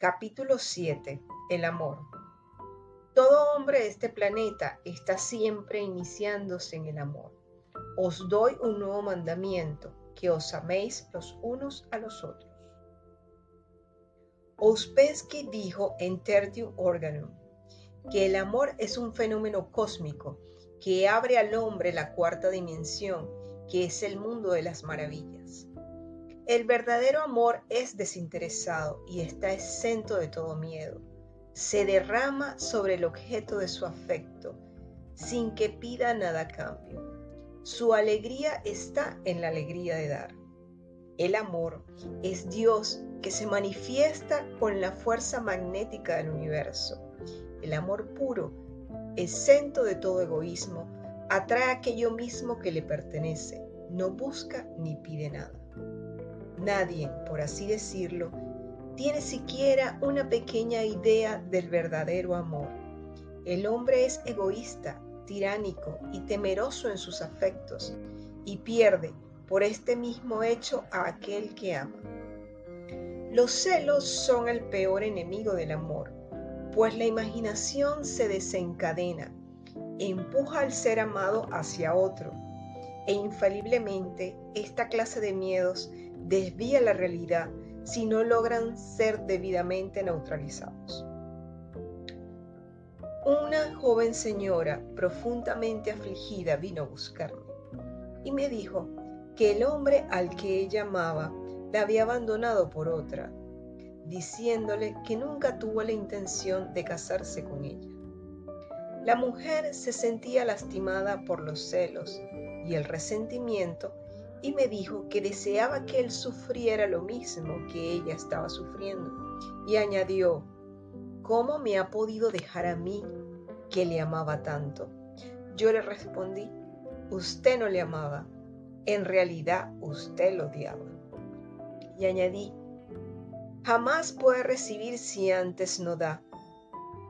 Capítulo 7. El amor. Todo hombre de este planeta está siempre iniciándose en el amor. Os doy un nuevo mandamiento, que os améis los unos a los otros. Ouspensky dijo en Tertium Organum que el amor es un fenómeno cósmico que abre al hombre la cuarta dimensión, que es el mundo de las maravillas. El verdadero amor es desinteresado y está exento de todo miedo. Se derrama sobre el objeto de su afecto, sin que pida nada a cambio. Su alegría está en la alegría de dar. El amor es Dios que se manifiesta con la fuerza magnética del universo. El amor puro, exento de todo egoísmo, atrae aquello mismo que le pertenece, no busca ni pide nada. Nadie, por así decirlo, tiene siquiera una pequeña idea del verdadero amor. El hombre es egoísta, tiránico y temeroso en sus afectos y pierde por este mismo hecho a aquel que ama. Los celos son el peor enemigo del amor, pues la imaginación se desencadena, empuja al ser amado hacia otro, e infaliblemente esta clase de miedos desvía la realidad si no logran ser debidamente neutralizados. Una joven señora profundamente afligida vino a buscarme y me dijo que el hombre al que ella amaba la había abandonado por otra, diciéndole que nunca tuvo la intención de casarse con ella. La mujer se sentía lastimada por los celos y el resentimiento y me dijo que deseaba que él sufriera lo mismo que ella estaba sufriendo. Y añadió, ¿cómo me ha podido dejar a mí que le amaba tanto? Yo le respondí, usted no le amaba, en realidad usted lo odiaba. Y añadí, jamás puede recibir si antes no da.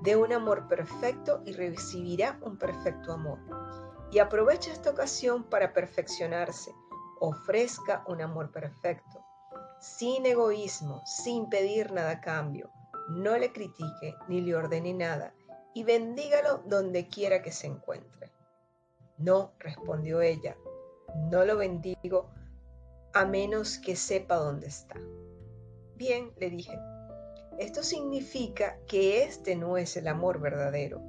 De un amor perfecto y recibirá un perfecto amor. Y aprovecha esta ocasión para perfeccionarse ofrezca un amor perfecto, sin egoísmo, sin pedir nada a cambio. No le critique ni le ordene nada y bendígalo donde quiera que se encuentre. No, respondió ella, no lo bendigo a menos que sepa dónde está. Bien, le dije, esto significa que este no es el amor verdadero.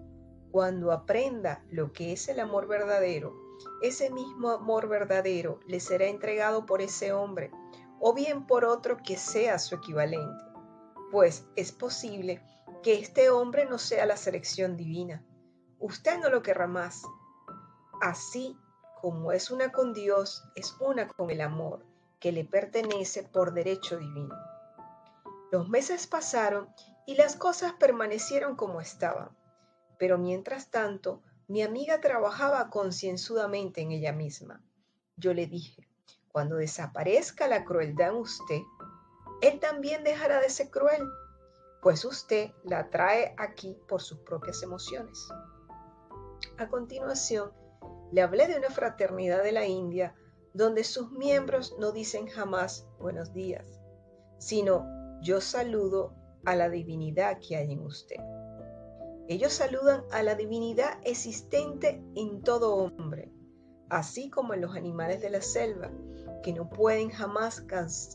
Cuando aprenda lo que es el amor verdadero, ese mismo amor verdadero le será entregado por ese hombre o bien por otro que sea su equivalente, pues es posible que este hombre no sea la selección divina. Usted no lo querrá más. Así como es una con Dios, es una con el amor que le pertenece por derecho divino. Los meses pasaron y las cosas permanecieron como estaban, pero mientras tanto mi amiga trabajaba concienzudamente en ella misma. Yo le dije, cuando desaparezca la crueldad en usted, él también dejará de ser cruel, pues usted la trae aquí por sus propias emociones. A continuación, le hablé de una fraternidad de la India donde sus miembros no dicen jamás buenos días, sino yo saludo a la divinidad que hay en usted. Ellos saludan a la divinidad existente en todo hombre, así como en los animales de la selva, que no pueden jamás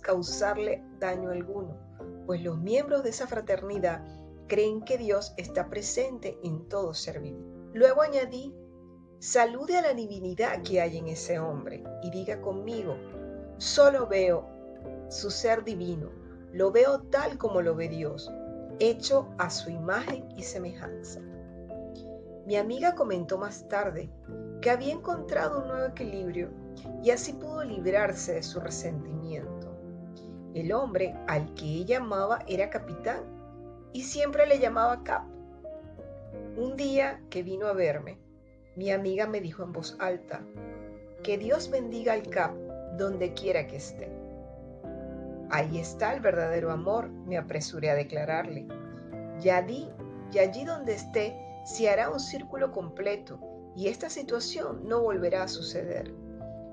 causarle daño alguno, pues los miembros de esa fraternidad creen que Dios está presente en todo ser vivo. Luego añadí, salude a la divinidad que hay en ese hombre y diga conmigo, solo veo su ser divino, lo veo tal como lo ve Dios, hecho a su imagen y semejanza. Mi amiga comentó más tarde que había encontrado un nuevo equilibrio y así pudo librarse de su resentimiento. El hombre al que ella amaba era capitán y siempre le llamaba Cap. Un día que vino a verme, mi amiga me dijo en voz alta, que Dios bendiga al Cap donde quiera que esté. Ahí está el verdadero amor, me apresuré a declararle. Y allí, y allí donde esté, se hará un círculo completo y esta situación no volverá a suceder.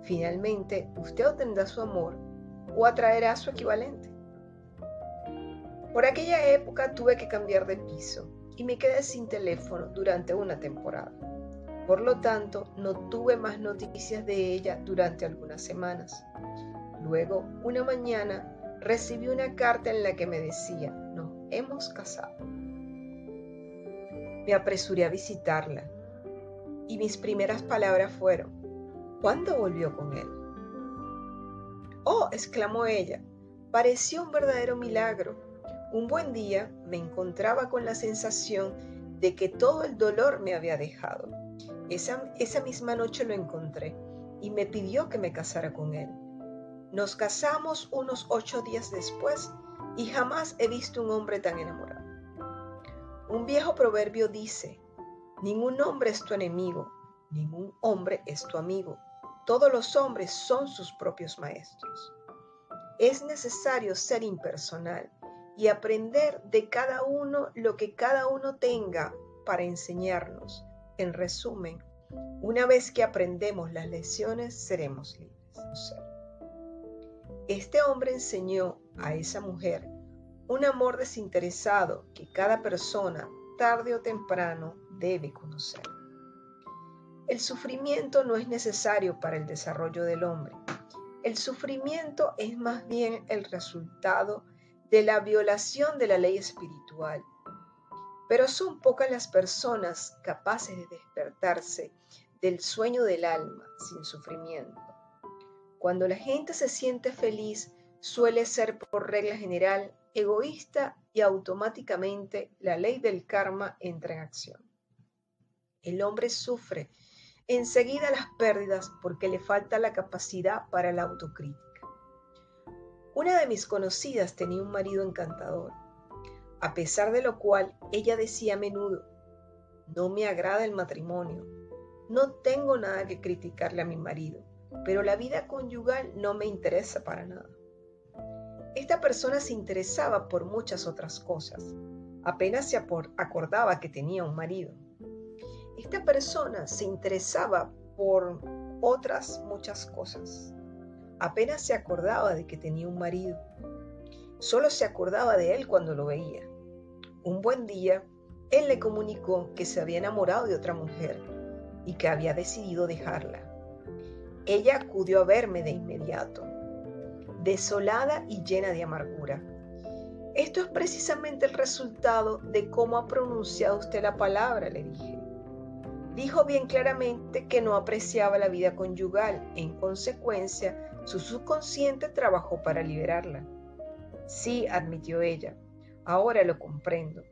Finalmente, usted obtendrá su amor o atraerá su equivalente. Por aquella época tuve que cambiar de piso y me quedé sin teléfono durante una temporada. Por lo tanto, no tuve más noticias de ella durante algunas semanas. Luego, una mañana, recibí una carta en la que me decía, nos hemos casado. Me apresuré a visitarla y mis primeras palabras fueron, ¿cuándo volvió con él? Oh, exclamó ella, pareció un verdadero milagro. Un buen día me encontraba con la sensación de que todo el dolor me había dejado. Esa, esa misma noche lo encontré y me pidió que me casara con él. Nos casamos unos ocho días después y jamás he visto un hombre tan enamorado. Un viejo proverbio dice, ningún hombre es tu enemigo, ningún hombre es tu amigo. Todos los hombres son sus propios maestros. Es necesario ser impersonal y aprender de cada uno lo que cada uno tenga para enseñarnos. En resumen, una vez que aprendemos las lecciones, seremos libres. Este hombre enseñó a esa mujer un amor desinteresado que cada persona, tarde o temprano, debe conocer. El sufrimiento no es necesario para el desarrollo del hombre. El sufrimiento es más bien el resultado de la violación de la ley espiritual. Pero son pocas las personas capaces de despertarse del sueño del alma sin sufrimiento. Cuando la gente se siente feliz, suele ser por regla general egoísta y automáticamente la ley del karma entra en acción. El hombre sufre enseguida las pérdidas porque le falta la capacidad para la autocrítica. Una de mis conocidas tenía un marido encantador, a pesar de lo cual ella decía a menudo, no me agrada el matrimonio, no tengo nada que criticarle a mi marido, pero la vida conyugal no me interesa para nada. Esta persona se interesaba por muchas otras cosas, apenas se acordaba que tenía un marido esta persona se interesaba por otras muchas cosas. Apenas se acordaba de que tenía un marido. Solo se acordaba de él cuando lo veía. Un buen día, él le comunicó que se había enamorado de otra mujer y que había decidido dejarla. Ella acudió a verme de inmediato, desolada y llena de amargura. Esto es precisamente el resultado de cómo ha pronunciado usted la palabra, le dije dijo bien claramente que no apreciaba la vida conyugal. En consecuencia, su subconsciente trabajó para liberarla. Sí, admitió ella, ahora lo comprendo.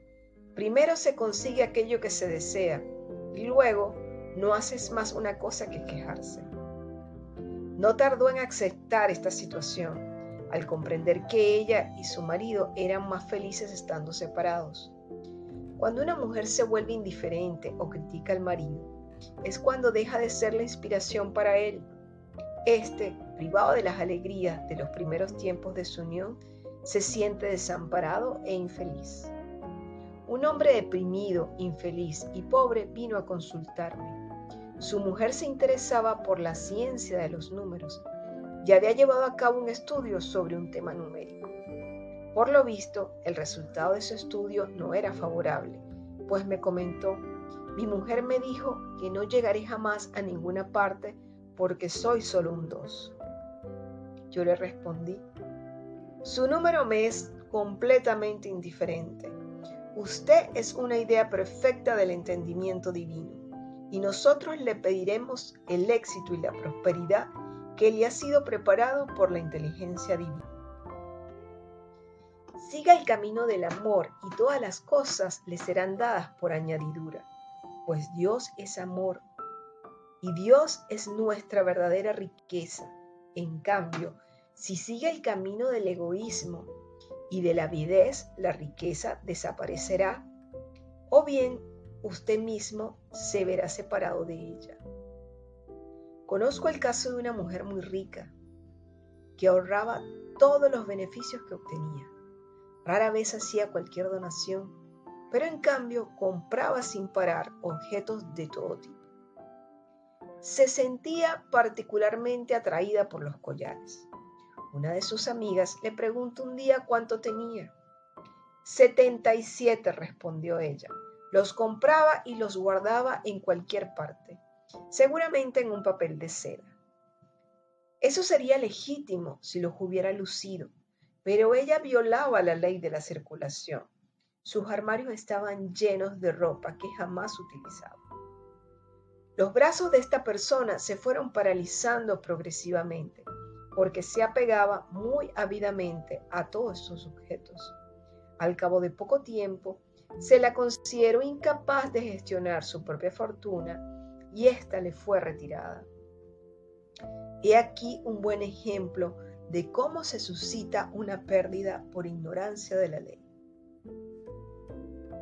Primero se consigue aquello que se desea y luego no haces más una cosa que quejarse. No tardó en aceptar esta situación al comprender que ella y su marido eran más felices estando separados. Cuando una mujer se vuelve indiferente o critica al marido, es cuando deja de ser la inspiración para él. Este, privado de las alegrías de los primeros tiempos de su unión, se siente desamparado e infeliz. Un hombre deprimido, infeliz y pobre vino a consultarme. Su mujer se interesaba por la ciencia de los números y había llevado a cabo un estudio sobre un tema numérico. Por lo visto, el resultado de su estudio no era favorable, pues me comentó, mi mujer me dijo que no llegaré jamás a ninguna parte porque soy solo un dos. Yo le respondí, su número me es completamente indiferente. Usted es una idea perfecta del entendimiento divino y nosotros le pediremos el éxito y la prosperidad que le ha sido preparado por la inteligencia divina. Siga el camino del amor y todas las cosas le serán dadas por añadidura, pues Dios es amor y Dios es nuestra verdadera riqueza. En cambio, si sigue el camino del egoísmo y de la avidez, la riqueza desaparecerá, o bien usted mismo se verá separado de ella. Conozco el caso de una mujer muy rica que ahorraba todos los beneficios que obtenía Rara vez hacía cualquier donación, pero en cambio compraba sin parar objetos de todo tipo. Se sentía particularmente atraída por los collares. Una de sus amigas le preguntó un día cuánto tenía. Setenta y siete, respondió ella. Los compraba y los guardaba en cualquier parte, seguramente en un papel de seda. Eso sería legítimo si los hubiera lucido, pero ella violaba la ley de la circulación. Sus armarios estaban llenos de ropa que jamás utilizaba. Los brazos de esta persona se fueron paralizando progresivamente porque se apegaba muy ávidamente a todos sus objetos. Al cabo de poco tiempo, se la consideró incapaz de gestionar su propia fortuna y ésta le fue retirada. He aquí un buen ejemplo de cómo se suscita una pérdida por ignorancia de la ley.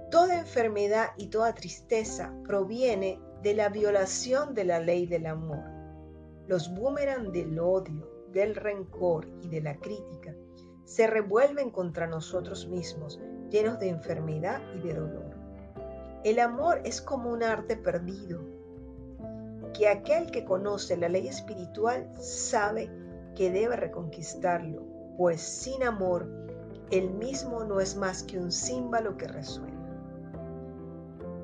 Toda enfermedad y toda tristeza proviene de la violación de la ley del amor. Los boomerang del odio, del rencor y de la crítica se revuelven contra nosotros mismos, llenos de enfermedad y de dolor. El amor es como un arte perdido, que aquel que conoce la ley espiritual sabe que debe reconquistarlo, pues sin amor, el mismo no es más que un símbolo que resuena.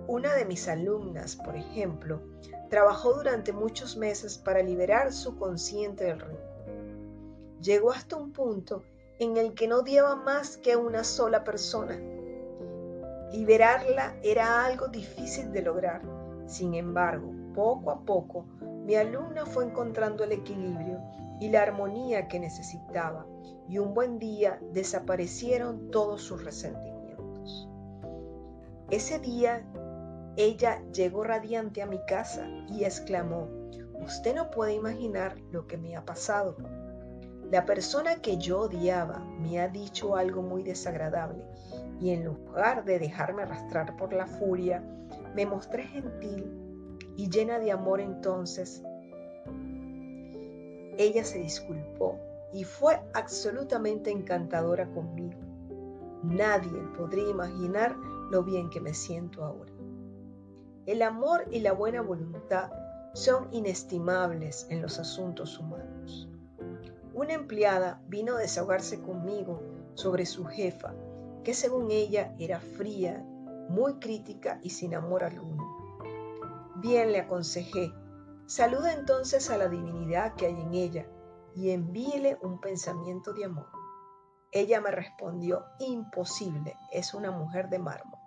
Una de mis alumnas, por ejemplo, trabajó durante muchos meses para liberar su consciente del rencor. Llegó hasta un punto en el que no odiaba más que una sola persona. Liberarla era algo difícil de lograr. Sin embargo, poco a poco, mi alumna fue encontrando el equilibrio y la armonía que necesitaba, y un buen día desaparecieron todos sus resentimientos. Ese día, ella llegó radiante a mi casa y exclamó, usted no puede imaginar lo que me ha pasado. La persona que yo odiaba me ha dicho algo muy desagradable y en lugar de dejarme arrastrar por la furia, me mostré gentil y llena de amor entonces. Ella se disculpó y fue absolutamente encantadora conmigo. Nadie podría imaginar lo bien que me siento ahora. El amor y la buena voluntad son inestimables en los asuntos humanos. Una empleada vino a desahogarse conmigo sobre su jefa, que según ella era fría, muy crítica y sin amor alguno. Bien le aconsejé, saluda entonces a la divinidad que hay en ella y envíele un pensamiento de amor. Ella me respondió, imposible, es una mujer de mármol.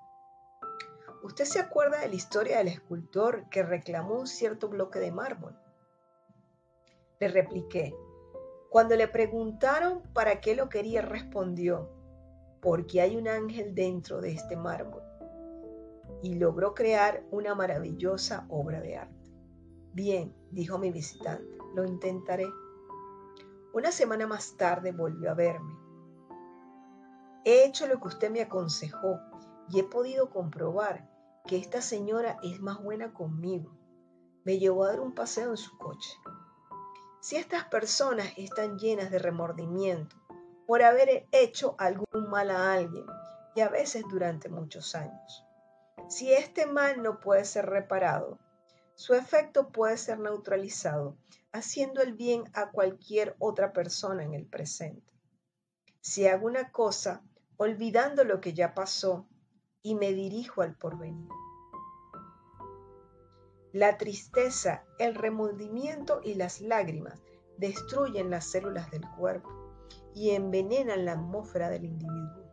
¿Usted se acuerda de la historia del escultor que reclamó un cierto bloque de mármol? Le repliqué, cuando le preguntaron para qué lo quería, respondió, porque hay un ángel dentro de este mármol. Y logró crear una maravillosa obra de arte. Bien, dijo mi visitante, lo intentaré. Una semana más tarde volvió a verme. He hecho lo que usted me aconsejó y he podido comprobar que esta señora es más buena conmigo. Me llevó a dar un paseo en su coche. Si estas personas están llenas de remordimiento por haber hecho algún mal a alguien y a veces durante muchos años, si este mal no puede ser reparado, su efecto puede ser neutralizado haciendo el bien a cualquier otra persona en el presente. Si hago una cosa olvidando lo que ya pasó y me dirijo al porvenir. La tristeza, el remordimiento y las lágrimas destruyen las células del cuerpo y envenenan la atmósfera del individuo.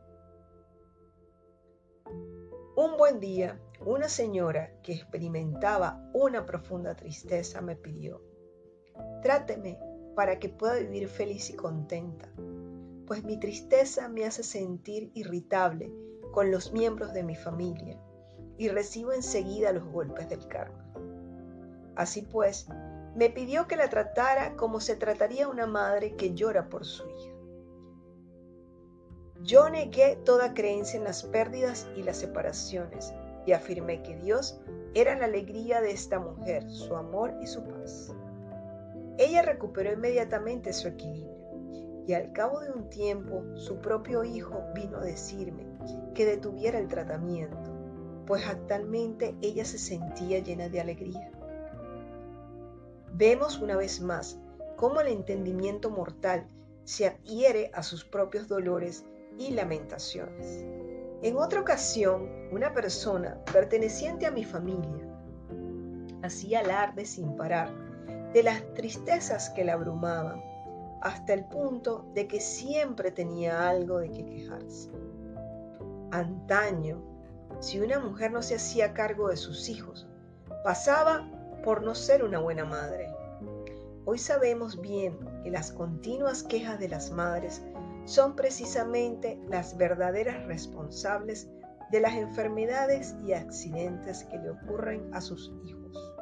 Un buen día, una señora que experimentaba una profunda tristeza me pidió, tráteme para que pueda vivir feliz y contenta, pues mi tristeza me hace sentir irritable con los miembros de mi familia y recibo enseguida los golpes del karma. Así pues, me pidió que la tratara como se trataría una madre que llora por su hija. Yo negué toda creencia en las pérdidas y las separaciones y afirmé que Dios era la alegría de esta mujer, su amor y su paz. Ella recuperó inmediatamente su equilibrio y al cabo de un tiempo su propio hijo vino a decirme que detuviera el tratamiento, pues actualmente ella se sentía llena de alegría. Vemos una vez más cómo el entendimiento mortal se adhiere a sus propios dolores y lamentaciones. En otra ocasión, una persona perteneciente a mi familia hacía alarde sin parar de las tristezas que la abrumaban, hasta el punto de que siempre tenía algo de que quejarse. Antaño, si una mujer no se hacía cargo de sus hijos, pasaba por no ser una buena madre. Hoy sabemos bien que las continuas quejas de las madres son precisamente las verdaderas responsables de las enfermedades y accidentes que le ocurren a sus hijos.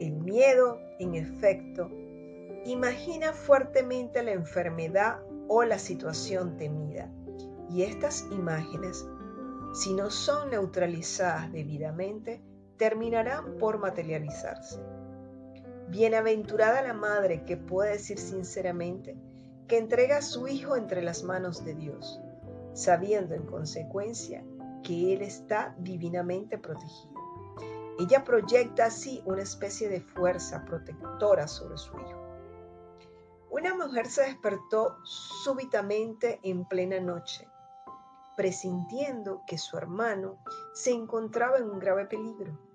El miedo, en efecto, imagina fuertemente la enfermedad o la situación temida, y estas imágenes, si no son neutralizadas debidamente, terminarán por materializarse. Bienaventurada la madre que puede decir sinceramente que entrega a su hijo entre las manos de Dios, sabiendo en consecuencia que Él está divinamente protegido. Ella proyecta así una especie de fuerza protectora sobre su hijo. Una mujer se despertó súbitamente en plena noche, presintiendo que su hermano se encontraba en un grave peligro.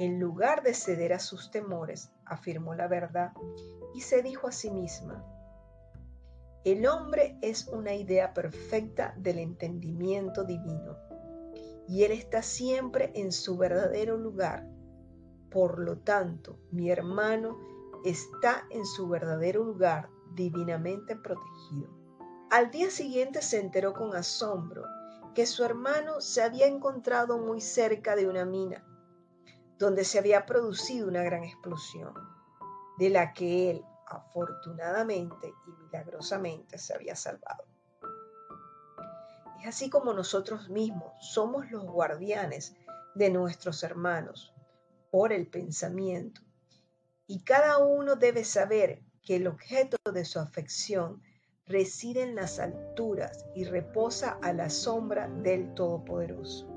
En lugar de ceder a sus temores, afirmó la verdad y se dijo a sí misma, el hombre es una idea perfecta del entendimiento divino y él está siempre en su verdadero lugar. Por lo tanto, mi hermano está en su verdadero lugar, divinamente protegido. Al día siguiente se enteró con asombro que su hermano se había encontrado muy cerca de una mina donde se había producido una gran explosión, de la que él afortunadamente y milagrosamente se había salvado. Es así como nosotros mismos somos los guardianes de nuestros hermanos por el pensamiento, y cada uno debe saber que el objeto de su afección reside en las alturas y reposa a la sombra del Todopoderoso.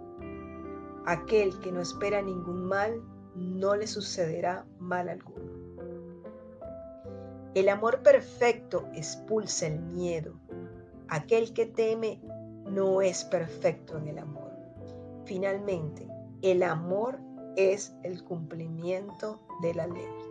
Aquel que no espera ningún mal, no le sucederá mal alguno. El amor perfecto expulsa el miedo. Aquel que teme no es perfecto en el amor. Finalmente, el amor es el cumplimiento de la ley.